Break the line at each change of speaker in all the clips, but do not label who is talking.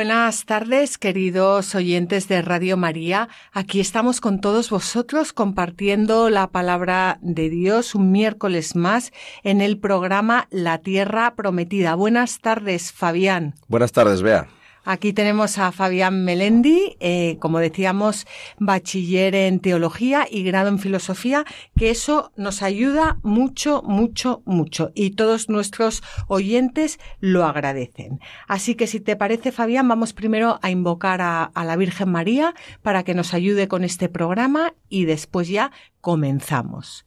Buenas tardes, queridos oyentes de Radio María. Aquí estamos con todos vosotros compartiendo la palabra de Dios un miércoles más en el programa La Tierra Prometida. Buenas tardes, Fabián.
Buenas tardes, Bea.
Aquí tenemos a Fabián Melendi, eh, como decíamos, bachiller en teología y grado en filosofía, que eso nos ayuda mucho, mucho, mucho. Y todos nuestros oyentes lo agradecen. Así que si te parece, Fabián, vamos primero a invocar a, a la Virgen María para que nos ayude con este programa y después ya comenzamos.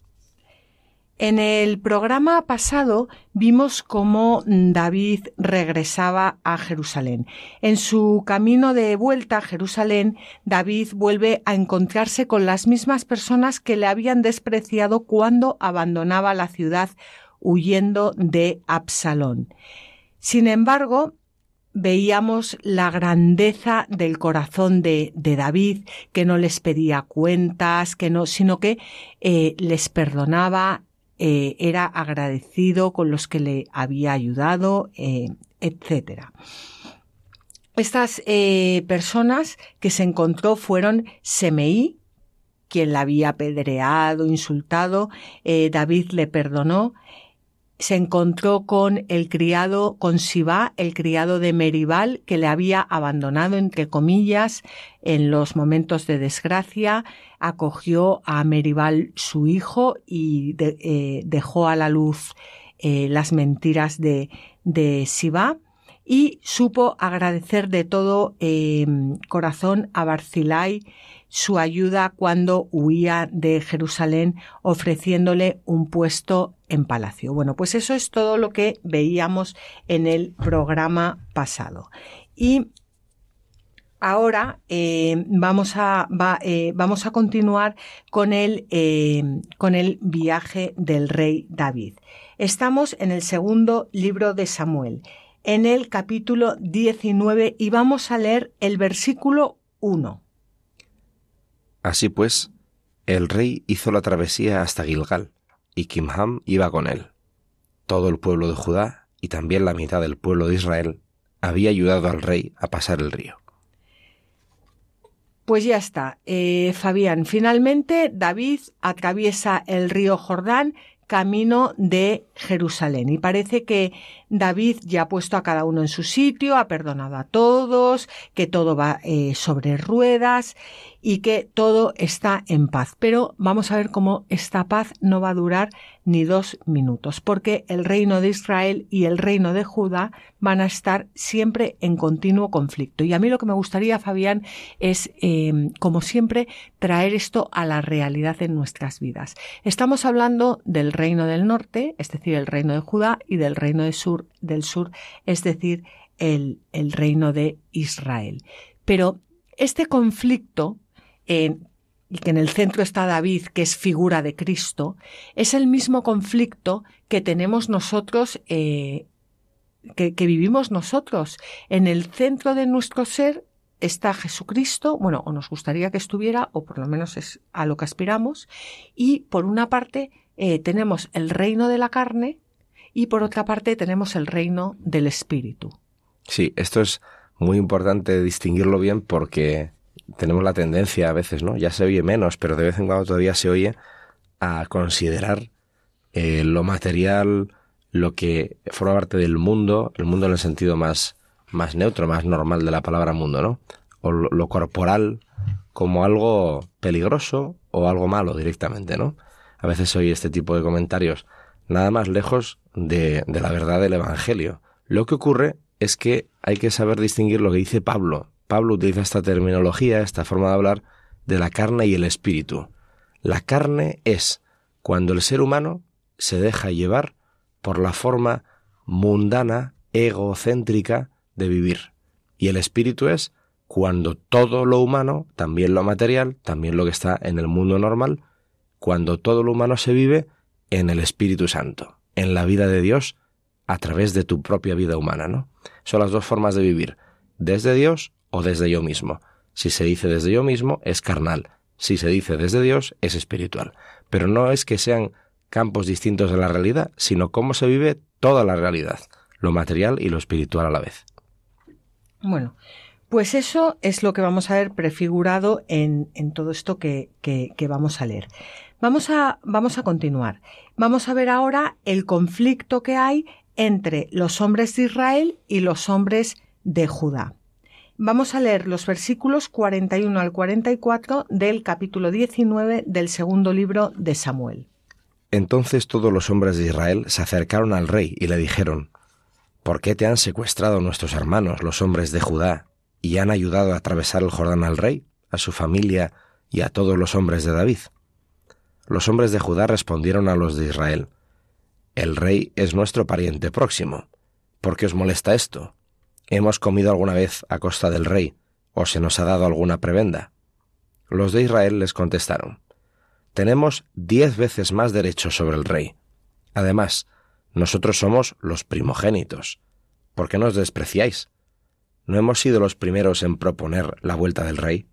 En el programa pasado vimos cómo David regresaba a Jerusalén. En su camino de vuelta a Jerusalén, David vuelve a encontrarse con las mismas personas que le habían despreciado cuando abandonaba la ciudad huyendo de Absalón. Sin embargo, veíamos la grandeza del corazón de, de, David, que no les pedía cuentas, que no, sino que eh, les perdonaba, eh, era agradecido con los que le había ayudado, eh, etc. Estas eh, personas que se encontró fueron Semeí, quien la había apedreado, insultado, David le perdonó, se encontró con el criado, con Sibá, el criado de Meribal, que le había abandonado, entre comillas, en los momentos de desgracia, acogió a Meribal su hijo y eh, dejó a la luz eh, las mentiras de, de Sibá y supo agradecer de todo eh, corazón a Barzilai su ayuda cuando huía de Jerusalén ofreciéndole un puesto en palacio. Bueno, pues eso es todo lo que veíamos en el programa pasado. Y ahora eh, vamos, a, eh, vamos a continuar con el, eh, con el viaje del rey David. Estamos en el segundo libro de Samuel, en el capítulo 19 y vamos a leer el versículo 1.
Así pues, el rey hizo la travesía hasta Gilgal, y Kimham iba con él. Todo el pueblo de Judá y también la mitad del pueblo de Israel había ayudado al rey a pasar el río.
Pues ya está, eh, Fabián. Finalmente, David atraviesa el río Jordán camino de Jerusalén. Y parece que David ya ha puesto a cada uno en su sitio, ha perdonado a todos, que todo va eh, sobre ruedas y que todo está en paz. Pero vamos a ver cómo esta paz no va a durar ni dos minutos, porque el reino de Israel y el reino de Judá van a estar siempre en continuo conflicto. Y a mí lo que me gustaría, Fabián, es, eh, como siempre, traer esto a la realidad en nuestras vidas. Estamos hablando del reino del norte, es decir, el reino de Judá, y del reino de sur, del sur, es decir, el, el reino de Israel. Pero este conflicto y que en el centro está David, que es figura de Cristo, es el mismo conflicto que tenemos nosotros, eh, que, que vivimos nosotros. En el centro de nuestro ser está Jesucristo, bueno, o nos gustaría que estuviera, o por lo menos es a lo que aspiramos, y por una parte eh, tenemos el reino de la carne y por otra parte tenemos el reino del espíritu.
Sí, esto es muy importante distinguirlo bien porque tenemos la tendencia a veces, ¿no? Ya se oye menos, pero de vez en cuando todavía se oye a considerar eh, lo material, lo que forma parte del mundo, el mundo en el sentido más, más neutro, más normal de la palabra mundo, ¿no? O lo, lo corporal como algo peligroso o algo malo directamente, ¿no? a veces oí este tipo de comentarios, nada más lejos de, de la verdad del Evangelio. Lo que ocurre es que hay que saber distinguir lo que dice Pablo. Pablo utiliza esta terminología, esta forma de hablar, de la carne y el espíritu. La carne es cuando el ser humano se deja llevar por la forma mundana, egocéntrica de vivir. Y el espíritu es cuando todo lo humano, también lo material, también lo que está en el mundo normal, cuando todo lo humano se vive en el Espíritu Santo, en la vida de Dios, a través de tu propia vida humana, ¿no? Son las dos formas de vivir, desde Dios o desde yo mismo. Si se dice desde yo mismo, es carnal. Si se dice desde Dios, es espiritual. Pero no es que sean campos distintos de la realidad, sino cómo se vive toda la realidad, lo material y lo espiritual a la vez.
Bueno, pues eso es lo que vamos a ver prefigurado en, todo esto que, que, vamos a leer. Vamos a, vamos a continuar. Vamos a ver ahora el conflicto que hay entre los hombres de Israel y los hombres de Judá. Vamos a leer los versículos 41 al 44 del capítulo 19 del segundo libro de Samuel.
Entonces todos los hombres de Israel se acercaron al rey y le dijeron, ¿Por qué te han secuestrado nuestros hermanos, los hombres de Judá, y han ayudado a atravesar el Jordán al rey, a su familia y a todos los hombres de David? Los hombres de Judá respondieron a los de Israel, El rey es nuestro pariente próximo. ¿Por qué os molesta esto? ¿Hemos comido alguna vez a costa del rey o se nos ha dado alguna prebenda? Los de Israel les contestaron, Tenemos diez veces más derechos sobre el rey. Además, nosotros somos los primogénitos. ¿Por qué nos despreciáis? ¿No hemos sido los primeros en proponer la vuelta del rey?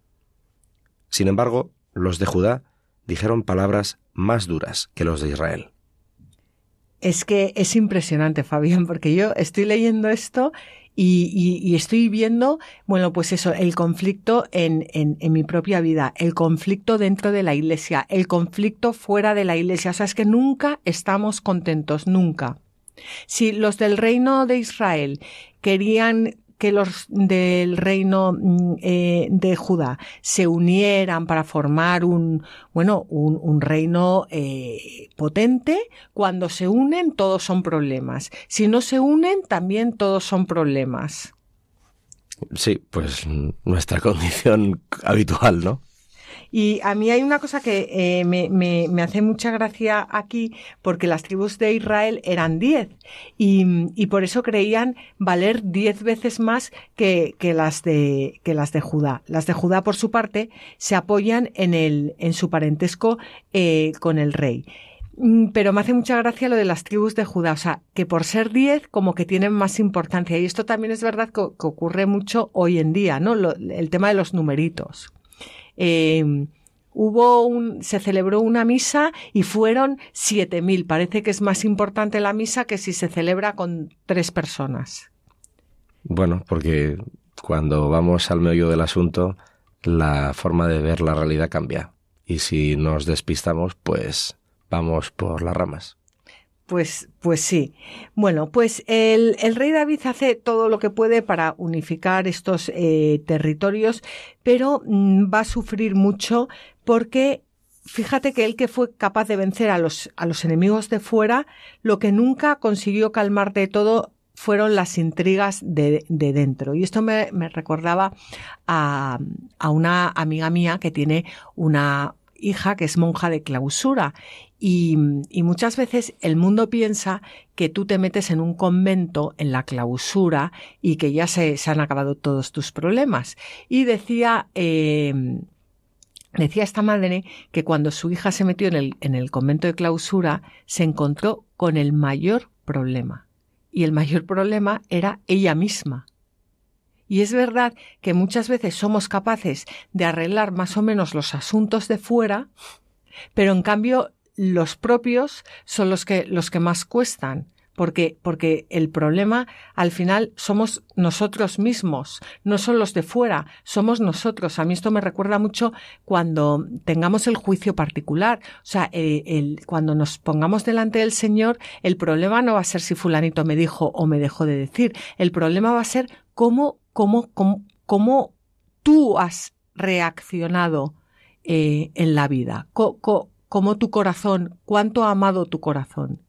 Sin embargo, los de Judá dijeron palabras más duras que los de Israel.
Es que es impresionante, Fabián, porque yo estoy leyendo esto y, estoy viendo, bueno, pues eso, el conflicto en, en, en, mi propia vida, el conflicto dentro de la iglesia, el conflicto fuera de la iglesia. O sea, es que nunca estamos contentos, nunca. Si los del reino de Israel querían que los del reino mm, eh, de Judá se unieran para formar un, bueno, un, reino eh, potente, cuando se unen todos son problemas. Si no se unen, también todos son problemas.
Sí, pues nuestra condición habitual, ¿no?
Y a mí hay una cosa que eh, me, hace mucha gracia aquí, porque las tribus de Israel eran diez y, por eso creían valer diez veces más que, las de, las de Judá. Las de Judá, por su parte, se apoyan en, el, en su parentesco eh, con el rey mm, pero me hace mucha gracia lo de las tribus de Judá, o sea, que por ser diez como que tienen más importancia. Y esto también es verdad que, ocurre mucho hoy en día, ¿no? el tema de los numeritos. Eh, hubo un, se celebró una misa y fueron siete mil. Parece que es más importante la misa que si se celebra con tres personas.
Bueno, porque cuando vamos al meollo del asunto, la forma de ver la realidad cambia. Y si nos despistamos, pues vamos por las ramas.
Pues, pues sí. Bueno, pues el, rey David hace todo lo que puede para unificar estos eh, territorios, pero mm, va a sufrir mucho porque fíjate que él que fue capaz de vencer a los, a los enemigos de fuera, lo que nunca consiguió calmar de todo fueron las intrigas de, de dentro. Y esto me, me recordaba a, a, una amiga mía que tiene una, hija que es monja de clausura y, muchas veces el mundo piensa que tú te metes en un convento en la clausura y que ya se, se han acabado todos tus problemas. Y decía, eh, decía esta madre que cuando su hija se metió en el, en el convento de clausura se encontró con el mayor problema. Y el mayor problema era ella misma y es verdad que muchas veces somos capaces de arreglar más o menos los asuntos de fuera, pero en cambio los propios son los que, los que más cuestan. Porque, porque el problema al final somos nosotros mismos, no son los de fuera, somos nosotros. A mí esto me recuerda mucho cuando tengamos el juicio particular. O sea, el, cuando nos pongamos delante del Señor, el problema no va a ser si fulanito me dijo o me dejó de decir. El problema va a ser cómo cómo, tú has reaccionado eh, en la vida, cómo tu corazón, cuánto ha amado tu corazón,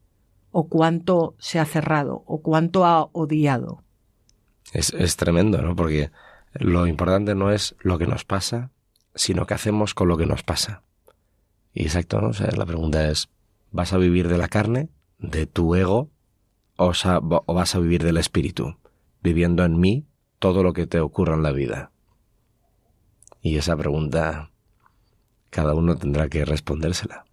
o cuánto se ha cerrado, o cuánto ha odiado.
Es, tremendo, ¿no? Porque lo importante no es lo que nos pasa, sino qué hacemos con lo que nos pasa. Y exacto, ¿no? La pregunta es, ¿vas a vivir de la carne, de tu ego, o, o vas a vivir del espíritu, viviendo en mí todo lo que te ocurra en la vida? Y esa pregunta cada uno tendrá que respondérsela.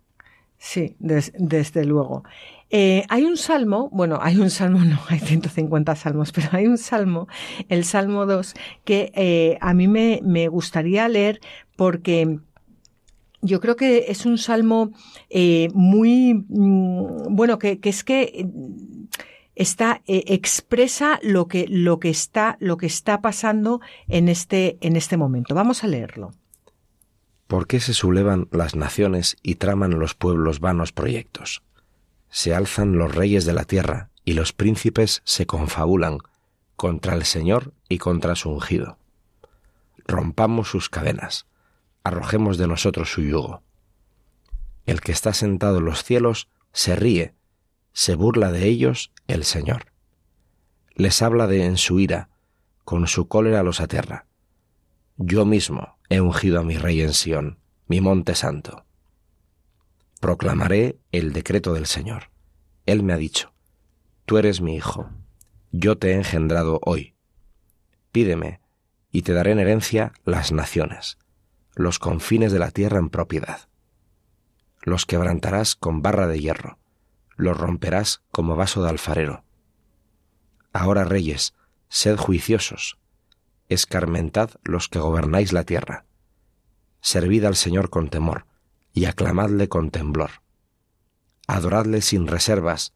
Sí, desde luego. Eh, hay un salmo, bueno, hay un salmo, no, hay 150 salmos, pero hay un salmo, el Salmo 2, que eh, a mí me, me, gustaría leer porque yo creo que es un salmo eh, muy, mm, bueno, que, es que está, expresa lo que, lo que está, lo que está pasando en este, en este momento. Vamos a leerlo.
¿Por qué se sublevan las naciones y traman los pueblos vanos proyectos? Se alzan los reyes de la tierra y los príncipes se confabulan contra el Señor y contra su ungido. Rompamos sus cadenas, arrojemos de nosotros su yugo. El que está sentado en los cielos se ríe, se burla de ellos el Señor. Les habla de en su ira, con su cólera los aterra. Yo mismo, he ungido a mi rey en Sión, mi monte santo. Proclamaré el decreto del Señor. Él me ha dicho, Tú eres mi hijo, yo te he engendrado hoy. Pídeme, y te daré en herencia las naciones, los confines de la tierra en propiedad. Los quebrantarás con barra de hierro, los romperás como vaso de alfarero. Ahora, reyes, sed juiciosos, escarmentad los que gobernáis la tierra. Servid al Señor con temor, y aclamadle con temblor. Adoradle sin reservas,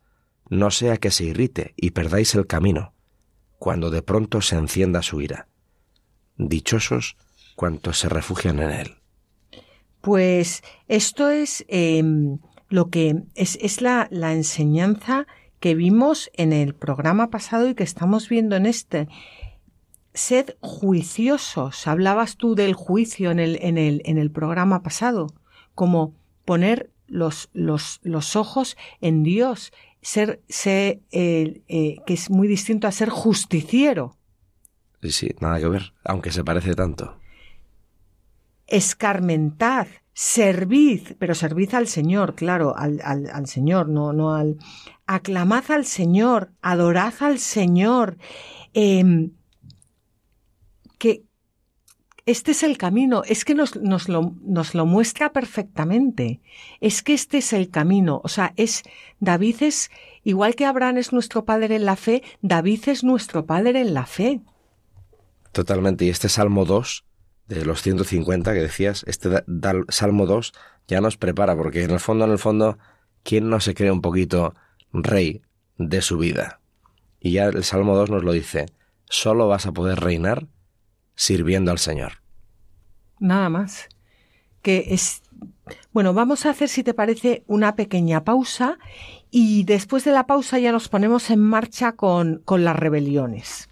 no sea que se irrite y perdáis el camino, cuando de pronto se encienda su ira. Dichosos cuantos se refugian en él.
Pues esto es em, lo que es, la, la enseñanza que vimos en el programa pasado y que estamos viendo en este sed juiciosos. Hablabas tú del juicio en el, en el, en el programa pasado, como poner los, los, los ojos en Dios, ser, ser eh, eh, que es muy distinto a ser justiciero.
Sí, sí, nada que ver, aunque se parece tanto.
Escarmentad, servid, pero servid al Señor, claro, al, al, al Señor, no, no al. Aclamad al Señor, adorad al Señor. Eh, este es el camino, es que nos, lo muestra perfectamente, es que este es el camino, o sea, es, David es, igual que Abraham es nuestro padre en la fe, David es nuestro padre en la fe.
Totalmente, y este Salmo 2 de los 150 que decías, este Salmo 2 ya nos prepara, porque en el fondo, en el fondo, ¿quién no se cree un poquito rey de su vida? Y ya el Salmo 2 nos lo dice, solo vas a poder reinar sirviendo al Señor.
Nada más. Que es. Bueno, vamos a hacer, si te parece, una pequeña pausa y después de la pausa ya nos ponemos en marcha con, con las rebeliones.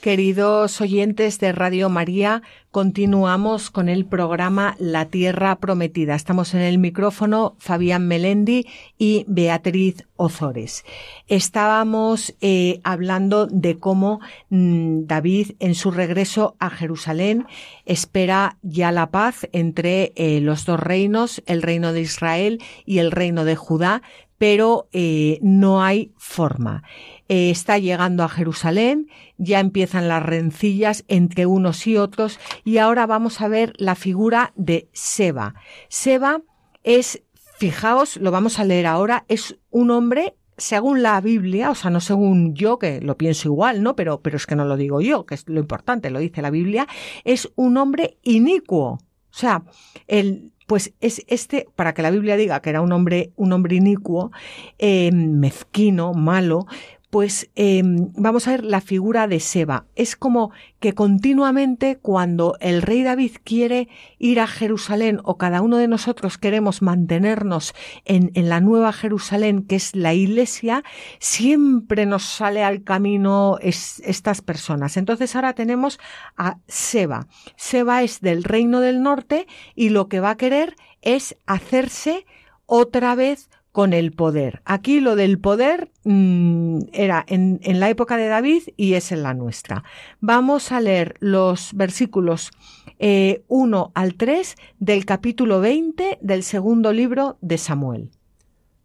Queridos oyentes de Radio María, continuamos con el programa La Tierra Prometida. Estamos en el micrófono Fabián Melendi y Beatriz Ozores. Estábamos eh, hablando de cómo mm, David en su regreso a Jerusalén espera ya la paz entre eh, los dos reinos, el reino de Israel y el reino de Judá, pero eh, no hay forma. Eh, está llegando a Jerusalén, ya empiezan las rencillas entre unos y otros y ahora vamos a ver la figura de Seba. Seba es, fijaos, lo vamos a leer ahora, es un hombre según la Biblia, o sea, no según yo, que lo pienso igual, ¿no? Pero, pero es que no lo digo yo, que es lo importante, lo dice la Biblia, es un hombre inicuo. O sea, el, pues es este, para que la Biblia diga que era un hombre, un hombre inicuo, eh, mezquino, malo, pues em, vamos a ver la figura de Seba. Es como que continuamente cuando el rey David quiere ir a Jerusalén o cada uno de nosotros queremos mantenernos en, en la nueva Jerusalén, que es la iglesia, siempre nos sale al camino estas personas. Entonces ahora tenemos a Seba. Seba es del reino del norte y lo que va a querer es hacerse otra vez con el poder. Aquí lo del poder mm, era en, la época de David y es en la nuestra. Vamos a leer los versículos eh, 1 al 3 del capítulo 20 del segundo libro de Samuel.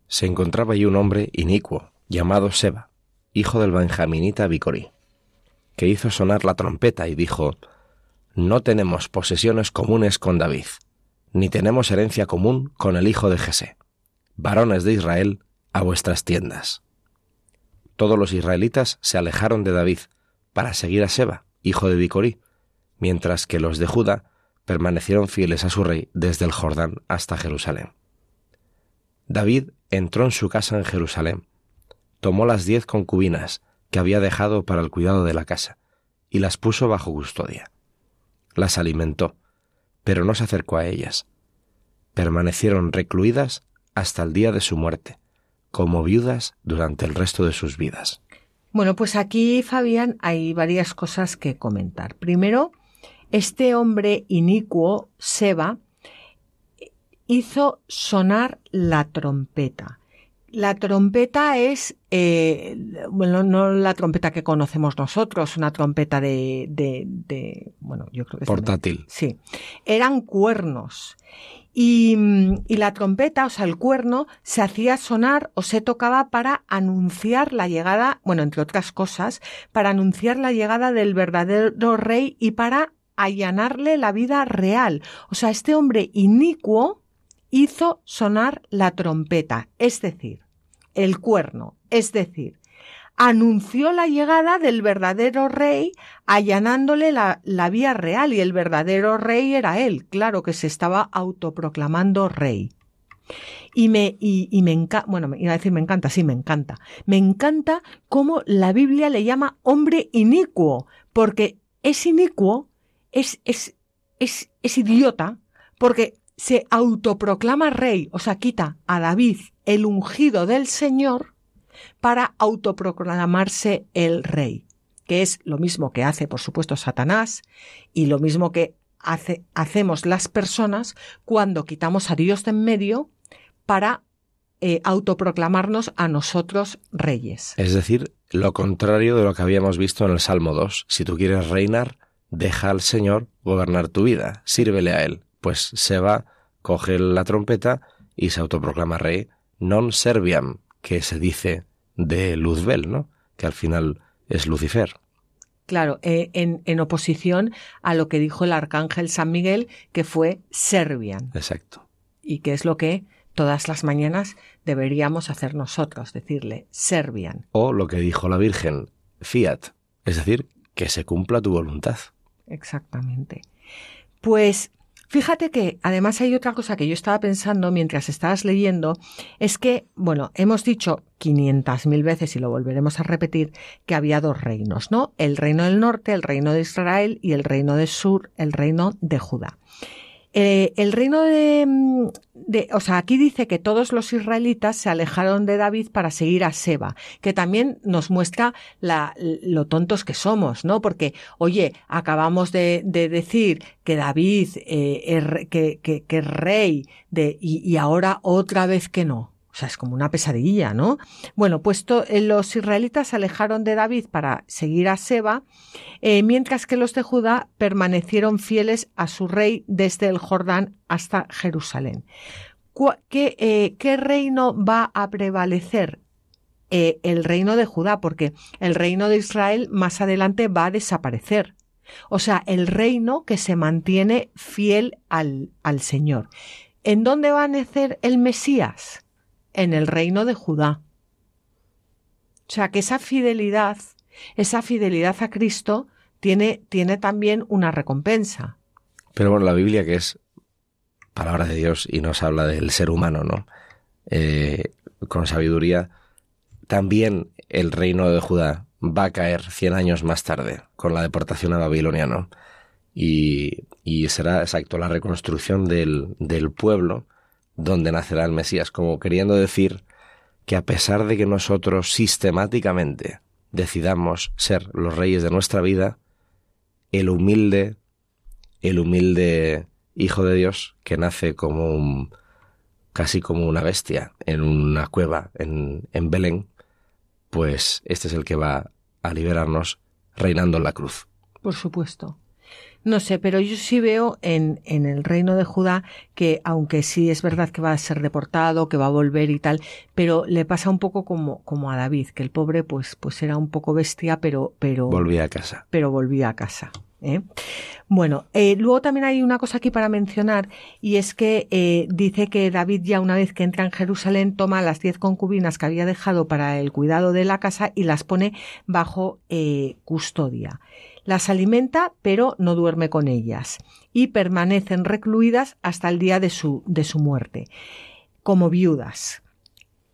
Se encontraba allí un hombre inicuo, llamado Seba, hijo del benjaminita Bicorí, que hizo sonar la trompeta y dijo, No tenemos posesiones comunes con David, ni tenemos herencia común con el hijo de Jesé varones de Israel, a vuestras tiendas. Todos los israelitas se alejaron de David para seguir a Seba, hijo de Bicorí, mientras que los de Judá permanecieron fieles a su rey desde el Jordán hasta Jerusalén. David entró en su casa en Jerusalén, tomó las diez concubinas que había dejado para el cuidado de la casa, y las puso bajo custodia. Las alimentó, pero no se acercó a ellas. Permanecieron recluidas hasta el día de su muerte, como viudas durante el resto de sus vidas.
Bueno, pues aquí, Fabián, hay varias cosas que comentar. Primero, este hombre inicuo, Seba, hizo sonar la trompeta. La trompeta es, eh, bueno, no la trompeta que conocemos nosotros, una trompeta de, de, de bueno, yo creo que
portátil.
sí, eran cuernos y, y, la trompeta, o sea, el cuerno, se hacía sonar o se tocaba para anunciar la llegada, bueno, entre otras cosas, para anunciar la llegada del verdadero rey y para allanarle la vida real. O sea, este hombre inicuo hizo sonar la trompeta, es decir, el cuerno, es decir, anunció la llegada del verdadero rey allanándole la, la, vía real y el verdadero rey era él, claro que se estaba autoproclamando rey. Y me, y, y me encanta, bueno, iba a decir me encanta, sí, me encanta. Me encanta cómo la Biblia le llama hombre inicuo, porque es inicuo, es, es, es, es idiota, porque se autoproclama rey, o sea, quita a David, el ungido del Señor, para autoproclamarse el rey, que es lo mismo que hace, por supuesto, Satanás y lo mismo que hace, hacemos las personas cuando quitamos a Dios de en medio para eh, autoproclamarnos a nosotros reyes.
Es decir, lo contrario de lo que habíamos visto en el Salmo 2. Si tú quieres reinar, deja al Señor gobernar tu vida, sírvele a Él. Pues se va, coge la trompeta y se autoproclama rey. Non serviam, que se dice de Luzbel, ¿no? Que al final es Lucifer.
Claro, eh, en, en, oposición a lo que dijo el arcángel San Miguel, que fue Servian.
Exacto.
Y que es lo que todas las mañanas deberíamos hacer nosotros, decirle Servian.
O lo que dijo la Virgen, Fiat, es decir, que se cumpla tu voluntad.
Exactamente. Pues Fíjate que además hay otra cosa que yo estaba pensando mientras estabas leyendo, es que, bueno, hemos dicho 500 mil veces y lo volveremos a repetir, que había dos reinos, ¿no? El reino del norte, el reino de Israel y el reino del sur, el reino de Judá. Eh, el reino de, mm, de, o sea, aquí dice que todos los israelitas se alejaron de David para seguir a Seba, que también nos muestra la, lo tontos que somos, ¿no? Porque, oye, acabamos de, de decir que David, eh, que, que, que, es rey, de, y, y ahora otra vez que no. O sea, es como una pesadilla, ¿no? Bueno, pues eh, los israelitas se alejaron de David para seguir a Seba, eh, mientras que los de Judá permanecieron fieles a su rey desde el Jordán hasta Jerusalén. ¿Qué, eh, ¿qué reino va a prevalecer? El reino de Judá, porque el reino de Israel más adelante va a desaparecer. O sea, el reino que se mantiene fiel al, al Señor. ¿En dónde va a nacer el Mesías? En el reino de Judá. O sea que esa fidelidad, esa fidelidad a Cristo tiene, tiene también una recompensa.
Pero bueno, la Biblia que es palabra de Dios y nos habla del ser humano, ¿no? Eh, con sabiduría, también el reino de Judá va a caer cien años más tarde con la deportación a Babilonia, ¿no? Y, y será exacto la reconstrucción del, del pueblo donde nacerá el Mesías, como queriendo decir que a pesar de que nosotros sistemáticamente decidamos ser los reyes de nuestra vida, el humilde, el humilde Hijo de Dios, que nace como un, casi como una bestia en una cueva en, en Belén, pues este es el que va a liberarnos reinando en la cruz.
Por supuesto. No sé, pero yo sí veo en, en el reino de Judá que, aunque sí es verdad que va a ser deportado, que va a volver y tal, pero le pasa un poco como, como a David, que el pobre pues, pues era un poco bestia, pero, pero.
Volvía a casa.
Pero volvía a casa. ¿Eh? Bueno, eh, luego también hay una cosa aquí para mencionar y es que eh, dice que David ya una vez que entra en Jerusalén toma las diez concubinas que había dejado para el cuidado de la casa y las pone bajo eh, custodia. Las alimenta, pero no duerme con ellas, y permanecen recluidas hasta el día de su, de su muerte, como viudas.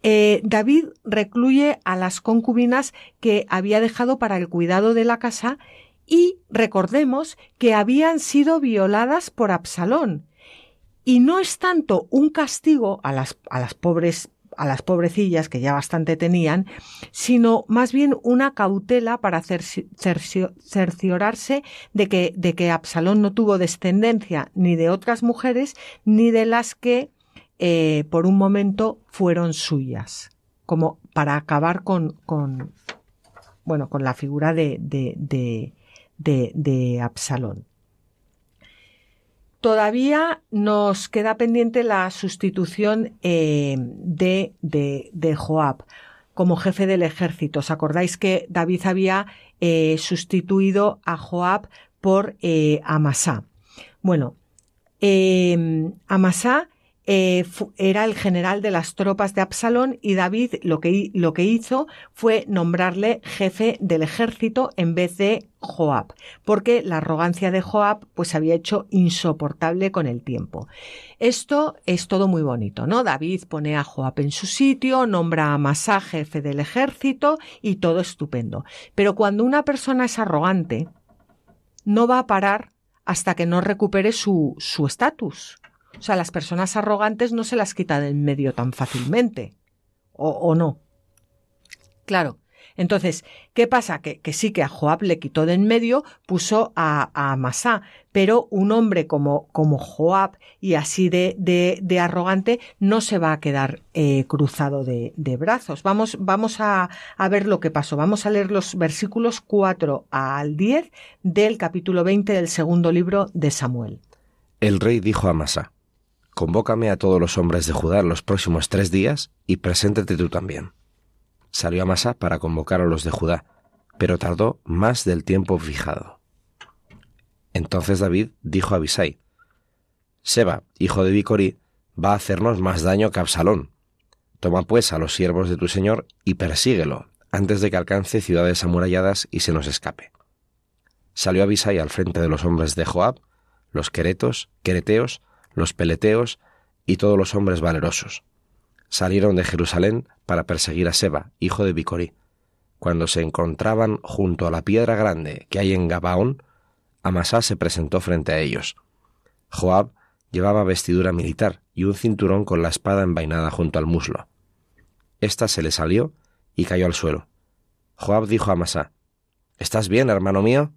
Eh, David recluye a las concubinas que había dejado para el cuidado de la casa y recordemos que habían sido violadas por Absalón. Y no es tanto un castigo a las, a las pobres a las pobrecillas que ya bastante tenían, sino más bien una cautela para cerciorarse de que, Absalón no tuvo descendencia ni de otras mujeres ni de las que eh, por un momento fueron suyas, como para acabar con, con bueno, con la figura de Absalón. Todavía nos queda pendiente la sustitución eh, de, de, de, Joab como jefe del ejército. ¿Os acordáis que David había eh, sustituido a Joab por eh, Amasá? Bueno, eh, Amasá eh, era el general de las tropas de Absalón y David lo que, lo que hizo fue nombrarle jefe del ejército en vez de Joab, porque la arrogancia de Joab pues se había hecho insoportable con el tiempo. Esto es todo muy bonito, ¿no? David pone a Joab en su sitio, nombra a Amasa jefe del ejército y todo estupendo. Pero cuando una persona es arrogante, no va a parar hasta que no recupere su estatus. O sea, las personas arrogantes no se las quitan en medio tan fácilmente. ¿O, o no? Claro. Entonces, ¿qué pasa? Que, que, sí que a Joab le quitó de en medio, puso a, a Amasá, pero un hombre como, como Joab y así de, de, de, arrogante no se va a quedar eh, cruzado de, de, brazos. Vamos, vamos a, a, ver lo que pasó. Vamos a leer los versículos 4 al 10 del capítulo 20 del segundo libro de Samuel.
El rey dijo a Amasá, Convócame a todos los hombres de Judá los próximos tres días y preséntate tú también. Salió Amasa para convocar a los de Judá, pero tardó más del tiempo fijado. Entonces David dijo a Abisai, Seba, hijo de Bicorí, va a hacernos más daño que Absalón. Toma pues a los siervos de tu señor y persíguelo, antes de que alcance ciudades amuralladas y se nos escape. Salió Abisai al frente de los hombres de Joab, los queretos, quereteos, los peleteos y todos los hombres valerosos. Salieron de Jerusalén para perseguir a Seba, hijo de Bicorí. Cuando se encontraban junto a la piedra grande que hay en Gabaón, Amasá se presentó frente a ellos. Joab llevaba vestidura militar y un cinturón con la espada envainada junto al muslo. Esta se le salió y cayó al suelo. Joab dijo a Masá, ¿Estás bien, hermano mío?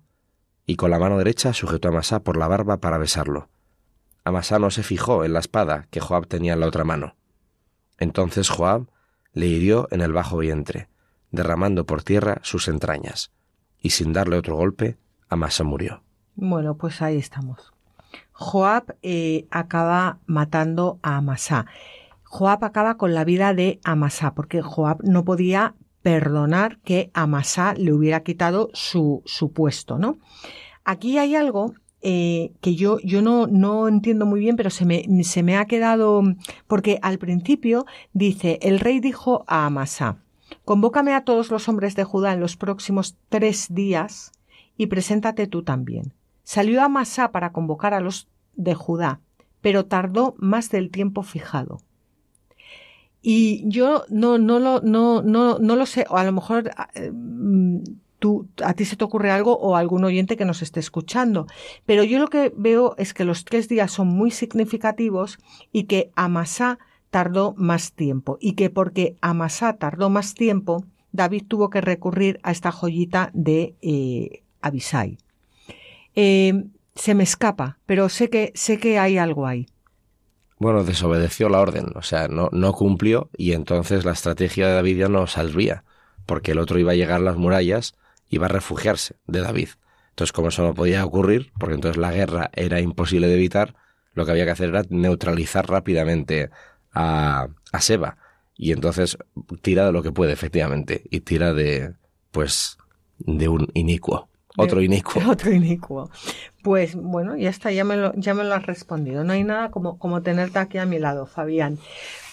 Y con la mano derecha sujetó a Masá por la barba para besarlo. Amasá no se fijó en la espada que Joab tenía en la otra mano. Entonces Joab le hirió en el bajo vientre, derramando por tierra sus entrañas, y sin darle otro golpe, Amasa murió.
Bueno, pues ahí estamos. Joab eh, acaba matando a Amasá. Joab acaba con la vida de Amasá, porque Joab no podía perdonar que Amasá le hubiera quitado su, su puesto, ¿no? Aquí hay algo eh, que yo, yo no, no entiendo muy bien, pero se me, se me ha quedado, porque al principio dice, el rey dijo a Amasá, convócame a todos los hombres de Judá en los próximos tres días y preséntate tú también. Salió Amasá para convocar a los de Judá, pero tardó más del tiempo fijado. Y yo no, no, lo, no, no, no lo sé, o a lo mejor eh, a ti se te ocurre algo o algún oyente que nos esté escuchando. Pero yo lo que veo es que los tres días son muy significativos y que Amasá tardó más tiempo y que porque Amasá tardó más tiempo, David tuvo que recurrir a esta joyita de eh, Abisai. Eh, se me escapa, pero sé que, sé que hay algo ahí.
Bueno, desobedeció la orden, o sea, no, no cumplió y entonces la estrategia de David ya no saldría, porque el otro iba a llegar a las murallas iba a refugiarse de David. Entonces, como eso no podía ocurrir, porque entonces la guerra era imposible de evitar, lo que había que hacer era neutralizar rápidamente a, a Seba. Y entonces tira de lo que puede, efectivamente, y tira de, pues, de un inicuo. Otro inicuo.
Otro inicuo. Pues bueno, ya está, ya me lo, ya me lo has respondido. No hay nada como, como tenerte aquí a mi lado, Fabián.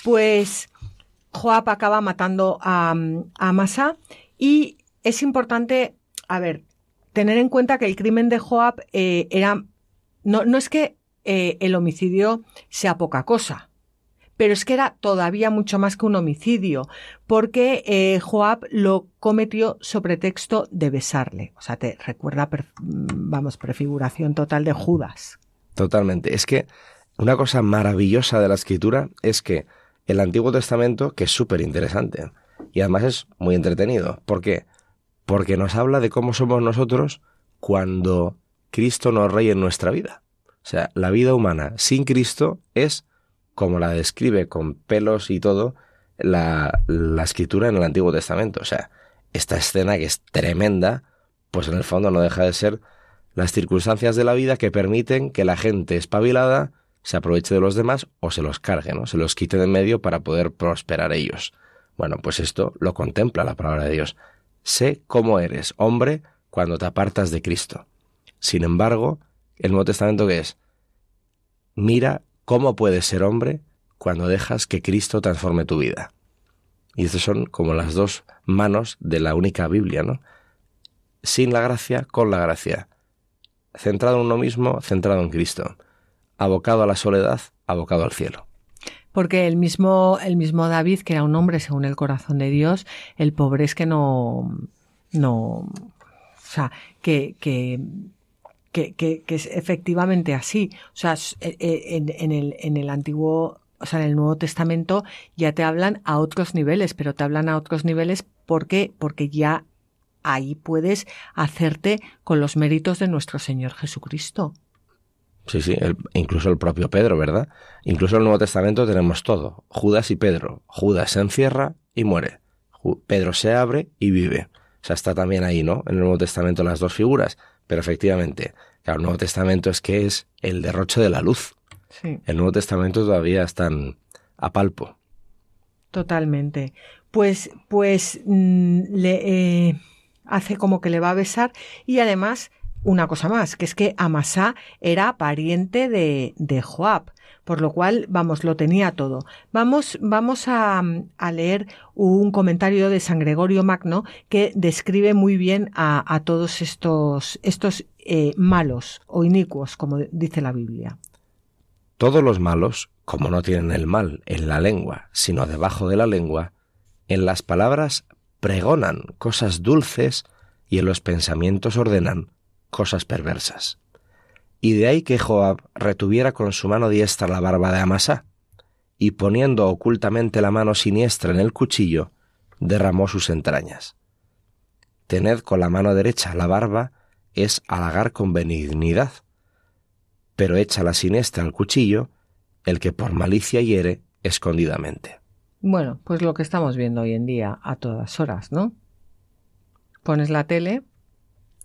Pues Joab acaba matando a, a Masa y es importante, a ver, tener en cuenta que el crimen de Joab eh, era, no, es que eh, el homicidio sea poca cosa, pero es que era todavía mucho más que un homicidio, porque eh, Joab lo cometió sobre texto de besarle. O sea, te recuerda, vamos, prefiguración total de Judas.
Totalmente. Es que una cosa maravillosa de la escritura es que el Antiguo Testamento, que es súper interesante, y además es muy entretenido. ¿Por qué? Porque nos habla de cómo somos nosotros cuando Cristo no rey en nuestra vida. O sea, la vida humana sin Cristo es como la describe con pelos y todo la, la escritura en el Antiguo Testamento. O sea, esta escena que es tremenda, pues en el fondo no deja de ser las circunstancias de la vida que permiten que la gente espabilada se aproveche de los demás o se los cargue, ¿no? Se los quite de en medio para poder prosperar ellos. Bueno, pues esto lo contempla la palabra de Dios. Sé cómo eres, hombre, cuando te apartas de Cristo. Sin embargo, el Nuevo Testamento que es, mira cómo puedes ser hombre cuando dejas que Cristo transforme tu vida. Y estas son como las dos manos de la única Biblia, ¿no? Sin la gracia, con la gracia. Centrado en uno mismo, centrado en Cristo. Abocado a la soledad, abocado al cielo.
Porque el mismo, el mismo David, que era un hombre según el corazón de Dios, el pobre es que no, no, o sea, que, que, que, que, es efectivamente así. O sea, eh, eh, en, en, el, en el antiguo, o sea, en el Nuevo Testamento ya te hablan a otros niveles, pero te hablan a otros niveles porque, porque ya ahí puedes hacerte con los méritos de nuestro Señor Jesucristo.
Sí, sí, incluso el propio Pedro, ¿verdad? Incluso en el Nuevo Testamento tenemos todo. Judas y Pedro. Judas se encierra y muere. Pedro se abre y vive. O sea, está también ahí, ¿no? En el Nuevo Testamento las dos figuras. Pero efectivamente, claro, el Nuevo Testamento es que es el derroche de la luz. Sí. El Nuevo Testamento todavía están a palpo.
Totalmente. Pues, pues mm, le eh, hace como que le va a besar y además una cosa más, que es que Amasá era pariente de, de Joab, por lo cual, vamos, lo tenía todo. Vamos, vamos a, leer un comentario de San Gregorio Magno que describe muy bien a, a todos estos, estos eh, malos o inicuos, como dice la Biblia.
Todos los malos, como no tienen el mal en la lengua, sino debajo de la lengua, en las palabras pregonan cosas dulces y en los pensamientos ordenan cosas perversas. Y de ahí que Joab retuviera con su mano diestra la barba de Amasá, y poniendo ocultamente la mano siniestra en el cuchillo, derramó sus entrañas. Tened con la mano derecha la barba es halagar con benignidad, pero echa la siniestra al cuchillo, el que por malicia hiere escondidamente.
Bueno, pues lo que estamos viendo hoy en día a todas horas, ¿no? Pones la tele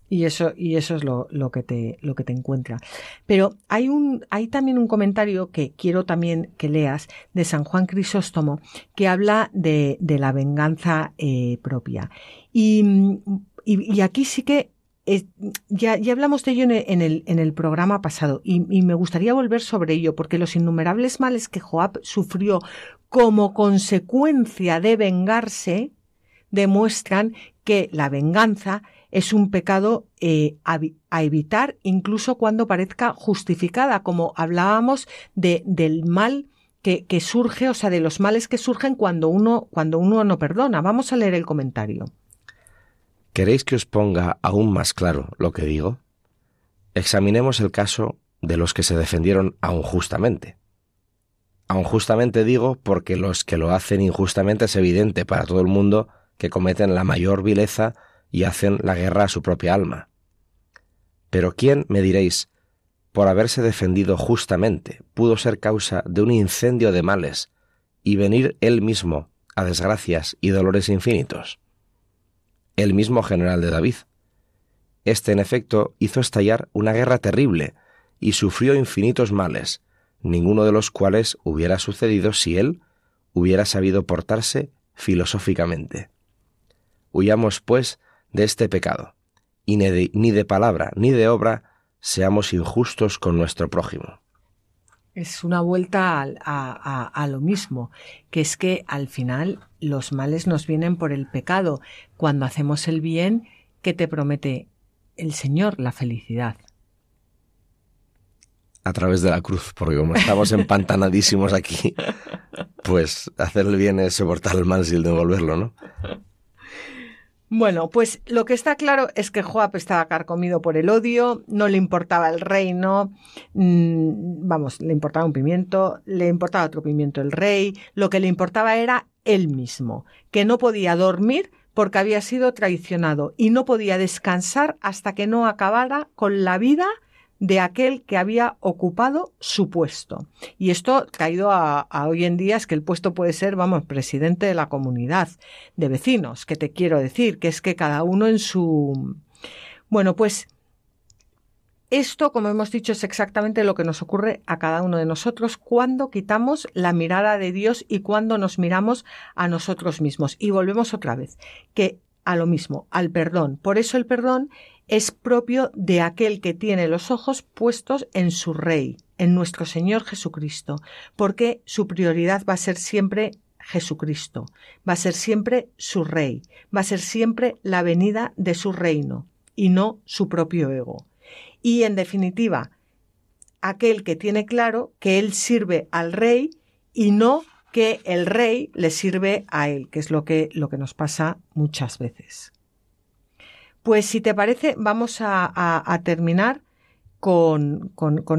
y eso, y eso es lo, lo, que te, lo que te encuentra. Pero hay, un, hay también un comentario que quiero también que leas de San Juan Crisóstomo que habla de, de la venganza eh, propia. Y, y, aquí sí que ya, ya, hablamos de ello en el, en el, programa pasado y, y, me gustaría volver sobre ello porque los innumerables males que Joab sufrió como consecuencia de vengarse demuestran que la venganza es un pecado eh, a, evitar incluso cuando parezca justificada, como hablábamos de, del mal que, que, surge, o sea, de los males que surgen cuando uno, cuando uno no perdona. Vamos a leer el comentario.
¿Queréis que os ponga aún más claro lo que digo? Examinemos el caso de los que se defendieron aún justamente. Aún justamente digo porque los que lo hacen injustamente es evidente para todo el mundo que cometen la mayor vileza y hacen la guerra a su propia alma. Pero ¿quién, me diréis, por haberse defendido justamente, pudo ser causa de un incendio de males y venir él mismo a desgracias y dolores infinitos? El mismo general de David. Este, en efecto, hizo estallar una guerra terrible y sufrió infinitos males, ninguno de los cuales hubiera sucedido si él hubiera sabido portarse filosóficamente. Huyamos, pues, de este pecado, y ni de, palabra ni de obra seamos injustos con nuestro prójimo.
Es una vuelta a, a, lo mismo, que es que al final los males nos vienen por el pecado. Cuando hacemos el bien, ¿qué te promete el Señor? La felicidad.
A través de la cruz, porque como estamos empantanadísimos aquí, pues hacer el bien es soportar el mal sin devolverlo, ¿no?
Bueno, pues lo que está claro es que Joab estaba carcomido por el odio, no le importaba el reino, mm, vamos, le importaba un pimiento, le importaba otro pimiento el rey, lo que le importaba era él mismo, que no podía dormir porque había sido traicionado y no podía descansar hasta que no acabara con la vida de aquel que había ocupado su puesto. Y esto caído a, hoy en día es que el puesto puede ser, vamos, presidente de la comunidad de vecinos, que te quiero decir, que es que cada uno en su... Bueno, pues esto, como hemos dicho, es exactamente lo que nos ocurre a cada uno de nosotros cuando quitamos la mirada de Dios y cuando nos miramos a nosotros mismos. Y volvemos otra vez, que a lo mismo, al perdón. Por eso el perdón es propio de aquel que tiene los ojos puestos en su Rey, en nuestro Señor Jesucristo, porque su prioridad va a ser siempre Jesucristo, va a ser siempre su Rey, va a ser siempre la venida de su reino y no su propio ego. Y en definitiva, aquel que tiene claro que él sirve al Rey y no que el Rey le sirve a él, que es lo que, lo que nos pasa muchas veces. Pues si te parece, vamos a, terminar con,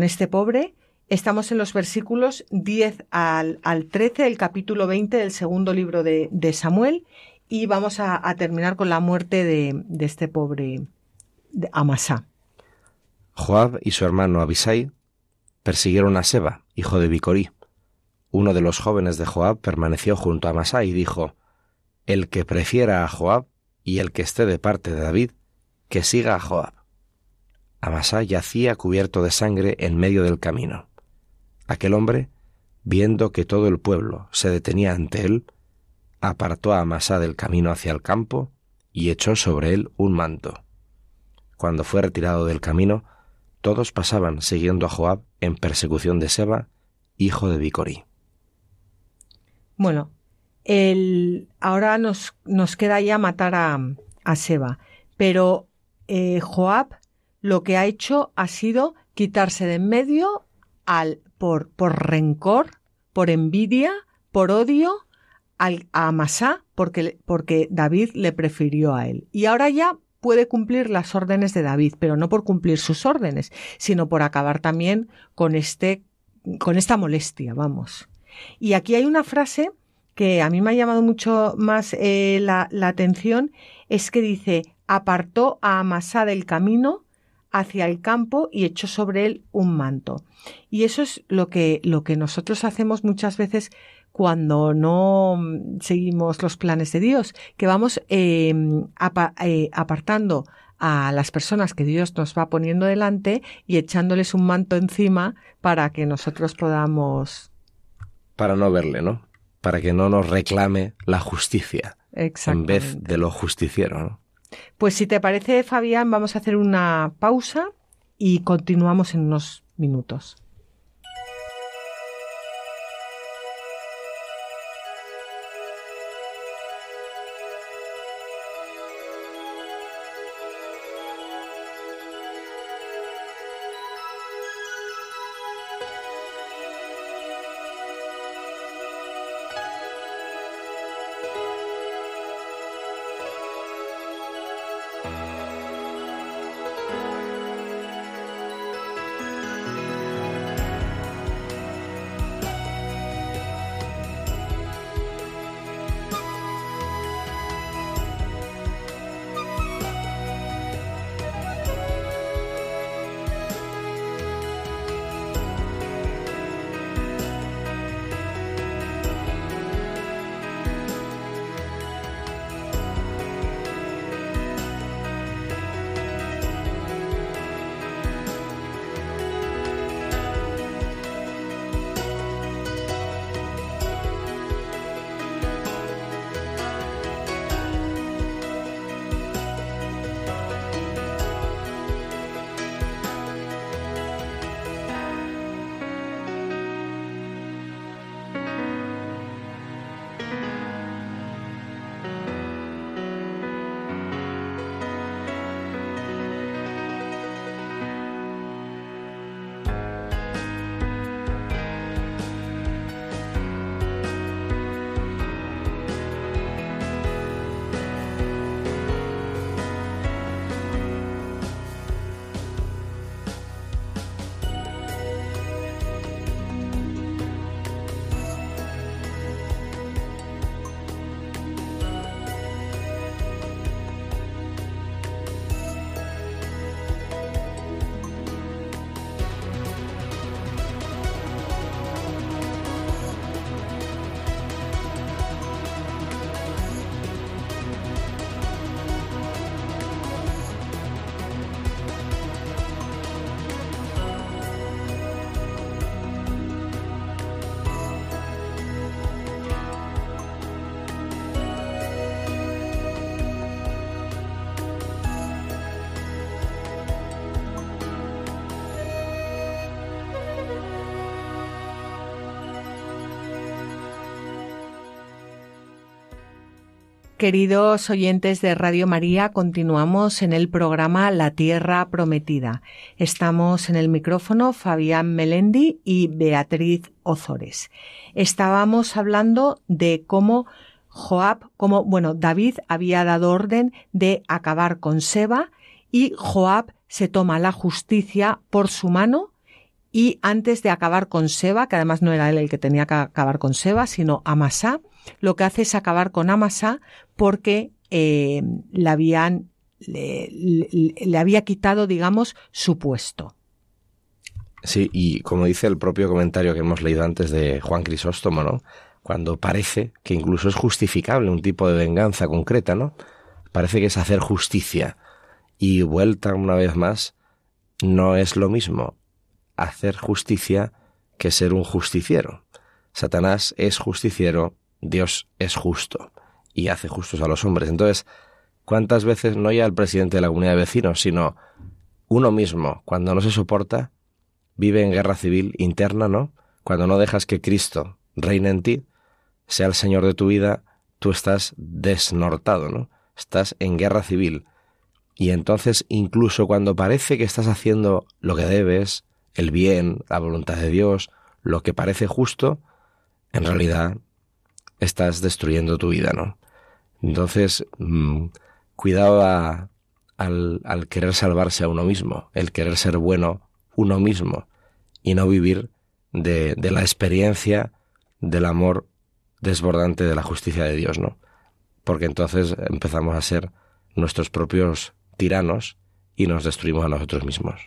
este pobre. Estamos en los versículos 10 al, 13 del capítulo 20 del segundo libro de, Samuel y vamos a, terminar con la muerte de, este pobre Amasá.
Joab y su hermano Abisai persiguieron a Seba, hijo de Bicorí. Uno de los jóvenes de Joab permaneció junto a Amasá y dijo, El que prefiera a Joab y el que esté de parte de David, que siga a Joab. Amasá yacía cubierto de sangre en medio del camino. Aquel hombre, viendo que todo el pueblo se detenía ante él, apartó a Amasá del camino hacia el campo y echó sobre él un manto. Cuando fue retirado del camino, todos pasaban siguiendo a Joab en persecución de Seba, hijo de Bicorí.
Bueno, el, ahora nos, nos queda ya matar a, a Seba, pero eh, Joab lo que ha hecho ha sido quitarse de en medio al, por, por rencor, por envidia, por odio al, a Amasá, porque, porque David le prefirió a él. Y ahora ya puede cumplir las órdenes de David, pero no por cumplir sus órdenes, sino por acabar también con este, con esta molestia, vamos. Y aquí hay una frase que a mí me ha llamado mucho más eh, la, la atención, es que dice, apartó a Amasá del camino hacia el campo y echó sobre él un manto. Y eso es lo que, lo que nosotros hacemos muchas veces cuando no seguimos los planes de Dios, que vamos em, eh, apartando a las personas que Dios nos va poniendo delante y echándoles un manto encima para que nosotros podamos...
Para no verle, ¿no? Para que no nos reclame la justicia en vez de lo justiciero, ¿no?
Pues si te parece, Fabián, vamos a hacer una pausa y continuamos en unos minutos. Queridos oyentes de Radio María, continuamos en el programa La Tierra Prometida. Estamos en el micrófono Fabián Melendi y Beatriz Ozores. Estábamos hablando de cómo Joab, como, bueno, David había dado orden de acabar con Seba y Joab se toma la justicia por su mano y antes de acabar con Seba, que además no era él el que tenía que acabar con Seba, sino Amasá, lo que hace es acabar con Amasa porque eh, le habían le, había quitado, digamos, su puesto.
Sí, y como dice el propio comentario que hemos leído antes de Juan Crisóstomo, ¿no? Cuando parece que incluso es justificable un tipo de venganza concreta, ¿no? Parece que es hacer justicia. Y vuelta una vez más, no es lo mismo hacer justicia que ser un justiciero. Satanás es justiciero Dios es justo y hace justos a los hombres. Entonces, ¿cuántas veces no ya el presidente de la comunidad de vecinos, sino uno mismo, cuando no se soporta, vive en guerra civil interna, ¿no? Cuando no dejas que Cristo reine en ti, sea el Señor de tu vida, tú estás desnortado, ¿no? Estás en guerra civil. Y entonces, incluso cuando parece que estás haciendo lo que debes, el bien, la voluntad de Dios, lo que parece justo, en realidad estás destruyendo tu vida, ¿no? Entonces, mm, cuidado al, querer salvarse a uno mismo, el querer ser bueno uno mismo y no vivir de la experiencia del amor desbordante de la justicia de Dios, ¿no? Porque entonces empezamos a ser nuestros propios tiranos y nos destruimos a nosotros mismos.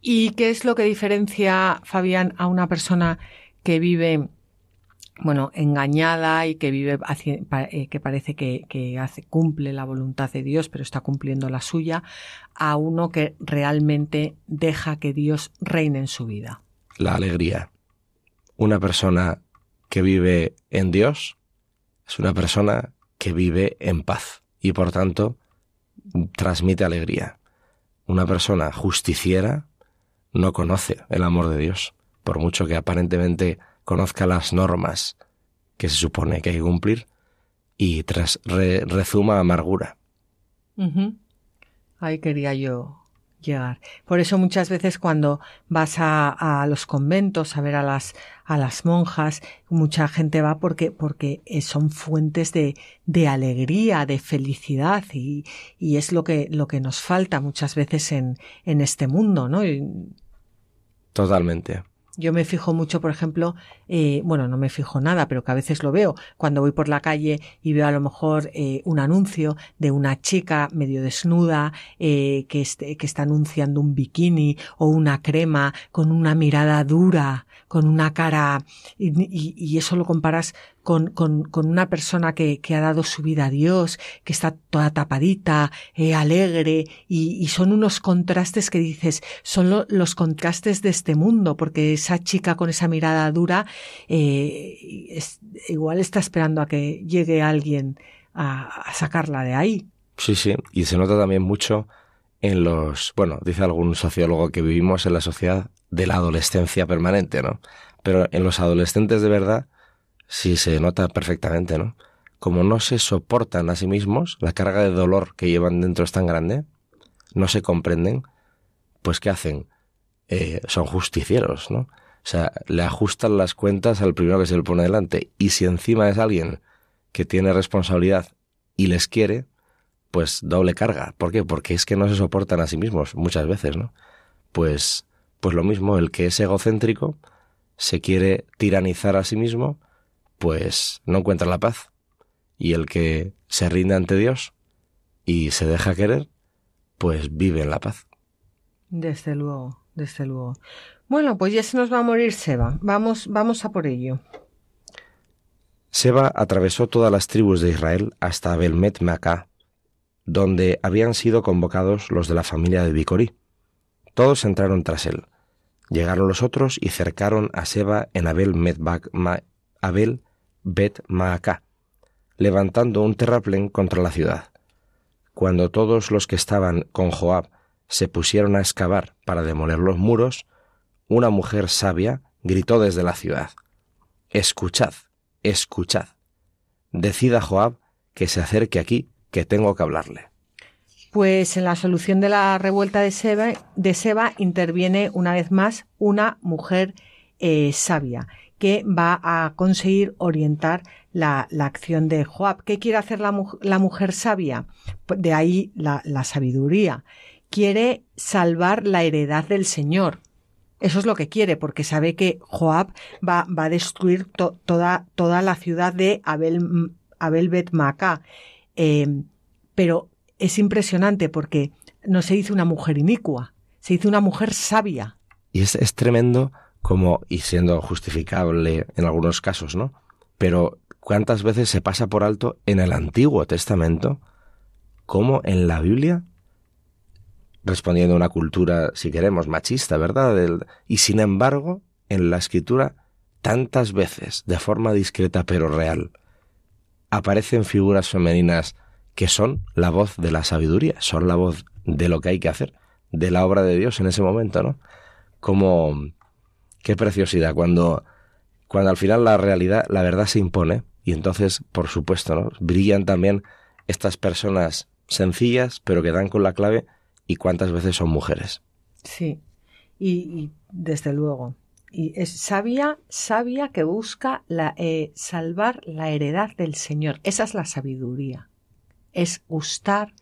¿Y qué es lo que diferencia, Fabián, a una persona que vive, bueno, engañada y que vive, eh, que parece que, que hace, cumple la voluntad de Dios, pero está cumpliendo la suya, a uno que realmente deja que Dios reine en su vida?
La alegría. Una persona que vive en Dios es una persona que vive en paz y por tanto transmite alegría. Una persona justiciera no conoce el amor de Dios, por mucho que aparentemente conozca las normas que se supone que hay que cumplir y tras rezuma amargura.
Ahí quería yo llegar. Por eso muchas veces cuando vas a, los conventos a ver a las, a las monjas, mucha gente va porque, porque son fuentes de, de alegría, de felicidad y, y, es lo que, lo que nos falta muchas veces en, en este mundo, ¿no?
Totalmente.
Yo me fijo mucho, por ejemplo, eh, bueno, no me fijo nada, pero que a veces lo veo. Cuando voy por la calle y veo a lo mejor eh, un anuncio de una chica medio desnuda eh, que, este, que está anunciando un bikini o una crema con una mirada dura, con una cara y, y, eso lo comparas con, con, una persona que, que, ha dado su vida a Dios, que está toda tapadita, eh, alegre, y, son unos contrastes que dices, son los contrastes de este mundo, porque esa chica con esa mirada dura, eh, igual está esperando a que llegue alguien a, a sacarla de ahí.
Sí, sí, y se nota también mucho en los, bueno, dice algún sociólogo que vivimos en la sociedad de la adolescencia permanente, ¿no? Pero en los adolescentes de verdad sí se nota perfectamente, ¿no? Como no se soportan a sí mismos, la carga de dolor que llevan dentro es tan grande, no se comprenden, pues ¿qué hacen? Eh, son justicieros, ¿no? O sea, le ajustan las cuentas al primero que se le pone delante. Y si encima es alguien que tiene responsabilidad y les quiere, pues doble carga. ¿Por qué? Porque es que no se soportan a sí mismos muchas veces, ¿no? Pues, pues lo mismo, el que es egocéntrico se quiere tiranizar a sí mismo, pues no encuentra la paz. Y el que se rinde ante Dios y se deja querer, pues vive en la paz.
Desde luego, desde luego. Bueno, pues ya se nos va a morir Seba. Vamos, vamos a por ello.
Seba atravesó todas las tribus de Israel hasta Belmet Macá, donde habían sido convocados los de la familia de Bicorí. Todos entraron tras él. Llegaron los otros y cercaron a Seba en Abel, Abel Bet Maacá, levantando un terraplén contra la ciudad. Cuando todos los que estaban con Joab se pusieron a excavar para demoler los muros, una mujer sabia gritó desde la ciudad Escuchad, escuchad. Decida Joab que se acerque aquí que tengo que hablarle.
Pues en la solución de la revuelta de Seba, interviene una vez más una mujer eh, sabia que va a conseguir orientar la, la, acción de Joab. ¿Qué quiere hacer la, mujer sabia? De ahí la, sabiduría. Quiere salvar la heredad del Señor. Eso es lo que quiere, porque sabe que Joab va, va a destruir to, toda, toda la ciudad de Abel, Abel eh, pero es impresionante porque no se dice una mujer inicua, se dice una mujer sabia.
Y es, es tremendo como, y siendo justificable en algunos casos, ¿no? Pero cuántas veces se pasa por alto en el Antiguo Testamento como en la Biblia, respondiendo a una cultura, si queremos, machista, ¿verdad? y sin embargo, en la escritura, tantas veces, de forma discreta pero real, aparecen figuras femeninas que son la voz de la sabiduría, son la voz de lo que hay que hacer, de la obra de Dios en ese momento, ¿no? Como qué preciosidad cuando cuando al final la realidad, la verdad se impone y entonces, por supuesto, ¿no? brillan también estas personas sencillas, pero que dan con la clave y cuántas veces son mujeres.
Sí. Y, y desde luego, y es sabia, sabia que busca la, eh, salvar la heredad del Señor. Esa es la sabiduría. Es gustar,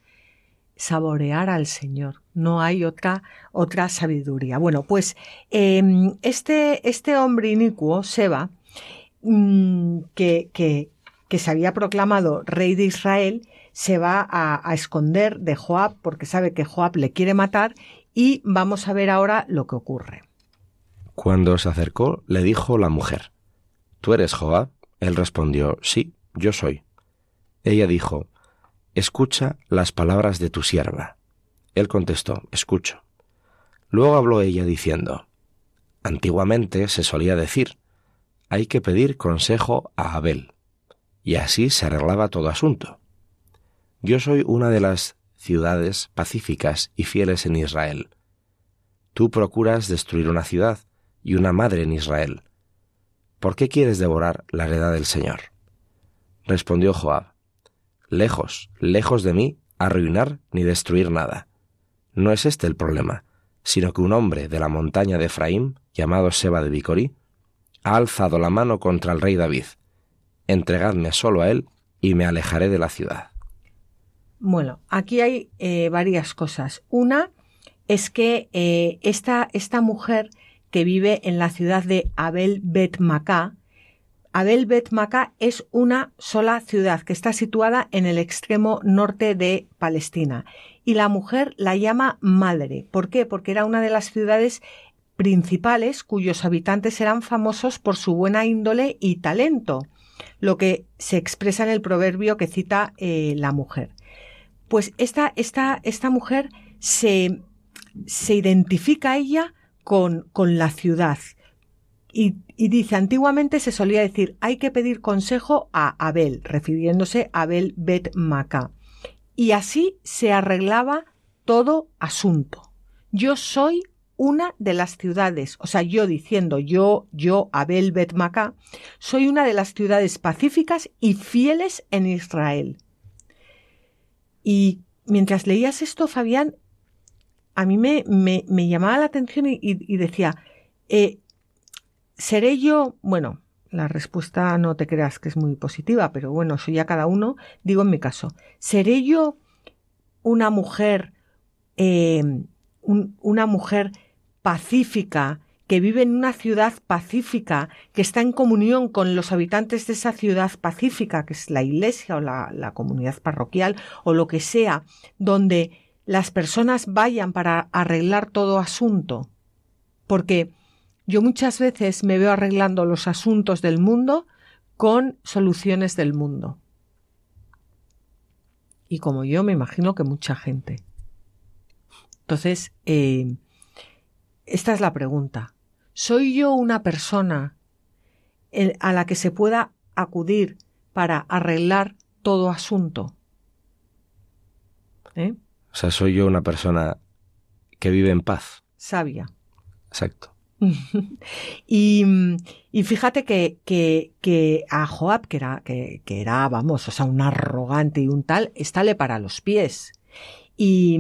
saborear al Señor. No hay otra, otra sabiduría. Bueno, pues em, este, este hombre inicuo, Seba, mm, que, que, que se había proclamado rey de Israel, se va a, a, esconder de Joab porque sabe que Joab le quiere matar y vamos a ver ahora lo que ocurre.
Cuando se acercó, le dijo la mujer, ¿Tú eres Joab? Él respondió, Sí, yo soy. Ella dijo, Escucha las palabras de tu sierva. Él contestó, Escucho. Luego habló ella diciendo, Antiguamente se solía decir, hay que pedir consejo a Abel, y así se arreglaba todo asunto. Yo soy una de las ciudades pacíficas y fieles en Israel. Tú procuras destruir una ciudad y una madre en Israel. ¿Por qué quieres devorar la heredad del Señor? Respondió Joab, Lejos, lejos de mí, arruinar ni destruir nada. No es este el problema, sino que un hombre de la montaña de Efraín, llamado Seba de Bicorí, ha alzado la mano contra el rey David. Entregadme solo a él y me alejaré de la ciudad.
Bueno, aquí hay eh, varias cosas. Una es que eh, esta, esta mujer que vive en la ciudad de Abel Bet Macá, Abel Bet Macá es una sola ciudad que está situada en el extremo norte de Palestina y la mujer la llama madre. ¿Por qué? Porque era una de las ciudades principales cuyos habitantes eran famosos por su buena índole y talento, lo que se expresa en el proverbio que cita eh, la mujer. Pues esta, esta, esta mujer se, se identifica ella con, con la ciudad. Y, dice, antiguamente se solía decir, hay que pedir consejo a Abel, refiriéndose a Abel Bet Maca. Y así se arreglaba todo asunto. Yo soy una de las ciudades, o sea, yo diciendo yo, yo, Abel Bet Maca, soy una de las ciudades pacíficas y fieles en Israel. Y mientras leías esto, Fabián, a mí me, me, me llamaba la atención y, decía, eh, ¿seré yo? Bueno, la respuesta no te creas que es muy positiva, pero bueno, soy ya cada uno. Digo en mi caso, ¿seré yo una mujer, eh, un, una mujer pacífica, que vive en una ciudad pacífica, que está en comunión con los habitantes de esa ciudad pacífica, que es la iglesia o la comunidad parroquial o lo que sea, donde las personas vayan para arreglar todo asunto. Porque yo muchas veces me veo arreglando los asuntos del mundo con soluciones del mundo. Y como yo me imagino que mucha gente. Entonces, eh, esta es la pregunta. ¿Soy yo una persona a la que se pueda acudir para arreglar todo asunto?
¿Eh? O sea, soy yo una persona que vive en paz.
Sabia.
Exacto.
y, y, fíjate que, que, que, a Joab, que era, que, que, era, vamos, o sea, un arrogante y un tal, estále para los pies. Y,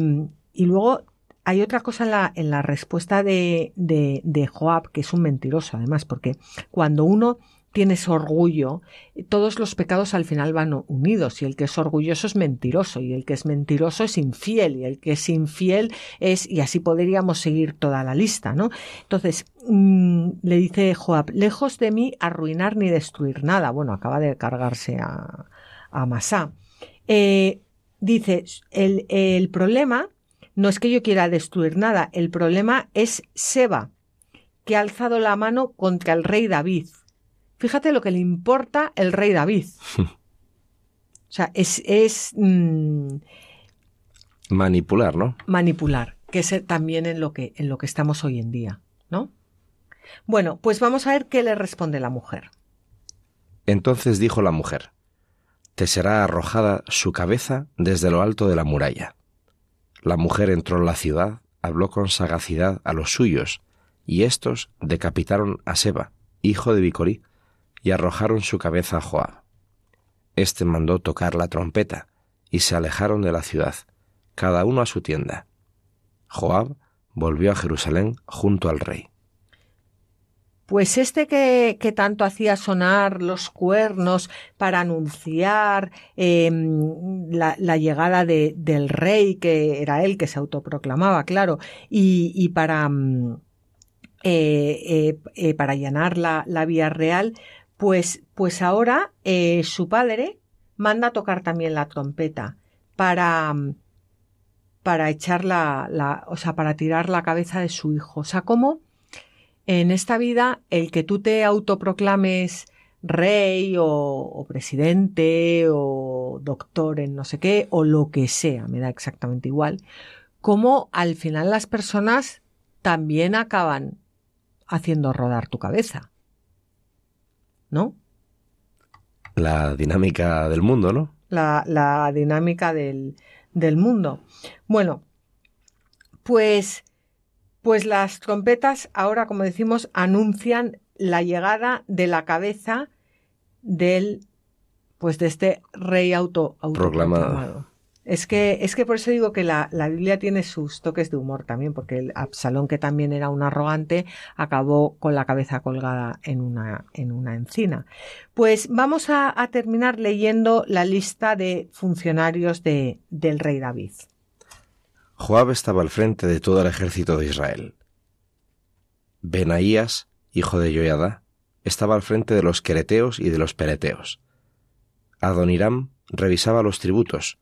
y luego hay otra cosa en la, en la respuesta de, de, de Joab, que es un mentiroso, además, porque cuando uno tienes orgullo, todos los pecados al final van unidos y el que es orgulloso es mentiroso y el que es mentiroso es infiel y el que es infiel es y así podríamos seguir toda la lista, ¿no? Entonces, mmm, le dice Joab, lejos de mí arruinar ni destruir nada. Bueno, acaba de cargarse a, a Masá. Eh, dice, el, el problema no es que yo quiera destruir nada, el problema es Seba, que ha alzado la mano contra el rey David Fíjate lo que le importa el rey David. o sea, es... es mmm,
manipular, ¿no?
Manipular, que es también en lo que, en lo que estamos hoy en día, ¿no? Bueno, pues vamos a ver qué le responde la mujer.
Entonces dijo la mujer, Te será arrojada su cabeza desde lo alto de la muralla. La mujer entró en la ciudad, habló con sagacidad a los suyos, y éstos decapitaron a Seba, hijo de Bicorí, y arrojaron su cabeza a Joab. Este mandó tocar la trompeta, y se alejaron de la ciudad, cada uno a su tienda. Joab volvió a Jerusalén junto al rey.
pues este que, tanto hacía sonar los cuernos para anunciar em, la, llegada de, del rey, que era él que se autoproclamaba, claro, y, y para, mm, eh, eh, eh, para allanar la, la, vía real, pues, pues ahora eh, su padre manda a tocar también la trompeta para, mm, para echar la, o sea, para tirar la cabeza de su hijo. O sea, como en esta vida el que tú te autoproclames rey o, o, presidente o doctor en no sé qué o lo que sea, me da exactamente igual, como al final las personas también acaban haciendo rodar tu cabeza. ¿No?
La dinámica del mundo, ¿no?
La, la dinámica del, del mundo. Bueno, pues pues las trompetas ahora, como decimos, anuncian la llegada de la cabeza del, pues de este rey auto, autoproclamado. Es que, es que por eso digo que la, la, Biblia tiene sus toques de humor también, porque el Absalón, que también era un arrogante, acabó con la cabeza colgada en una, en una encina. Pues vamos a, terminar leyendo la lista de funcionarios de, del rey David.
Joab estaba al frente de todo el ejército de Israel. Benaías, hijo de Joiada, estaba al frente de los quereteos y de los pereteos. Adoniram revisaba los tributos.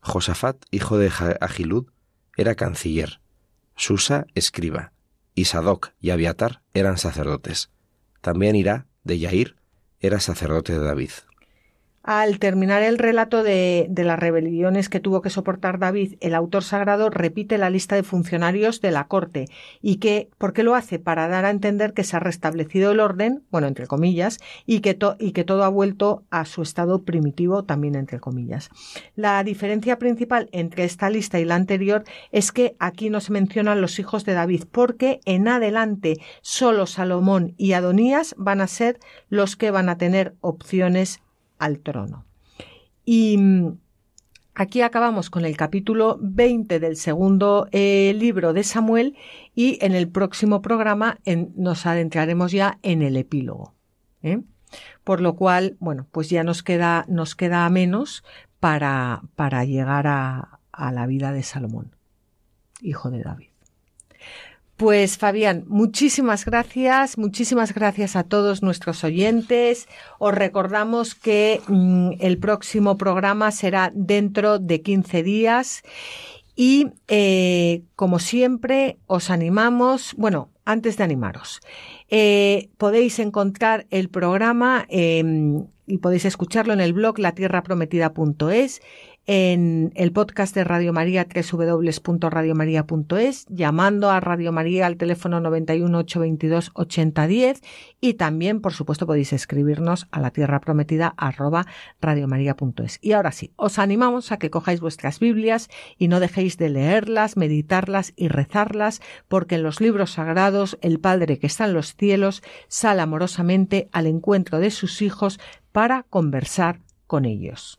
Josafat, hijo de Agilud, era canciller. Susa, escriba. Y Sadoc y Abiatar eran sacerdotes. También Irá, de Yair, era sacerdote de David
al terminar el relato de, las rebeliones que tuvo que soportar David, el autor sagrado repite la lista de funcionarios de la corte y que, ¿por qué lo hace? Para dar a entender que se ha restablecido el orden, bueno, entre comillas, y que, y que todo ha vuelto a su estado primitivo, también entre comillas. La diferencia principal entre esta lista y la anterior es que aquí no se mencionan los hijos de David, porque en adelante solo Salomón y Adonías van a ser los que van a tener opciones al trono. Y mm, aquí acabamos con el capítulo 20 del segundo eh, libro de Samuel y en el próximo programa nos adentraremos ya en el epílogo. ¿eh? Por lo cual, bueno, pues ya nos queda, nos queda menos para, para llegar a, a la vida de Salomón, hijo de David. Pues Fabián, muchísimas gracias, muchísimas gracias a todos nuestros oyentes. Os recordamos que mmm, el próximo programa será dentro de 15 días y eh, como siempre os animamos, bueno, antes de animaros, eh, podéis encontrar el programa eh, y podéis escucharlo en el blog latierraprometida.es en el podcast de Radio María www.radiomaria.es, llamando a Radio María al teléfono 91 822 8010 y también, por supuesto, podéis escribirnos a la tierra prometida arroba radiomaria.es. Y ahora sí, os animamos a que cojáis vuestras Biblias y no dejéis de leerlas, meditarlas y rezarlas, porque en los libros sagrados el Padre que está en los cielos sale amorosamente al encuentro de sus hijos para conversar con ellos.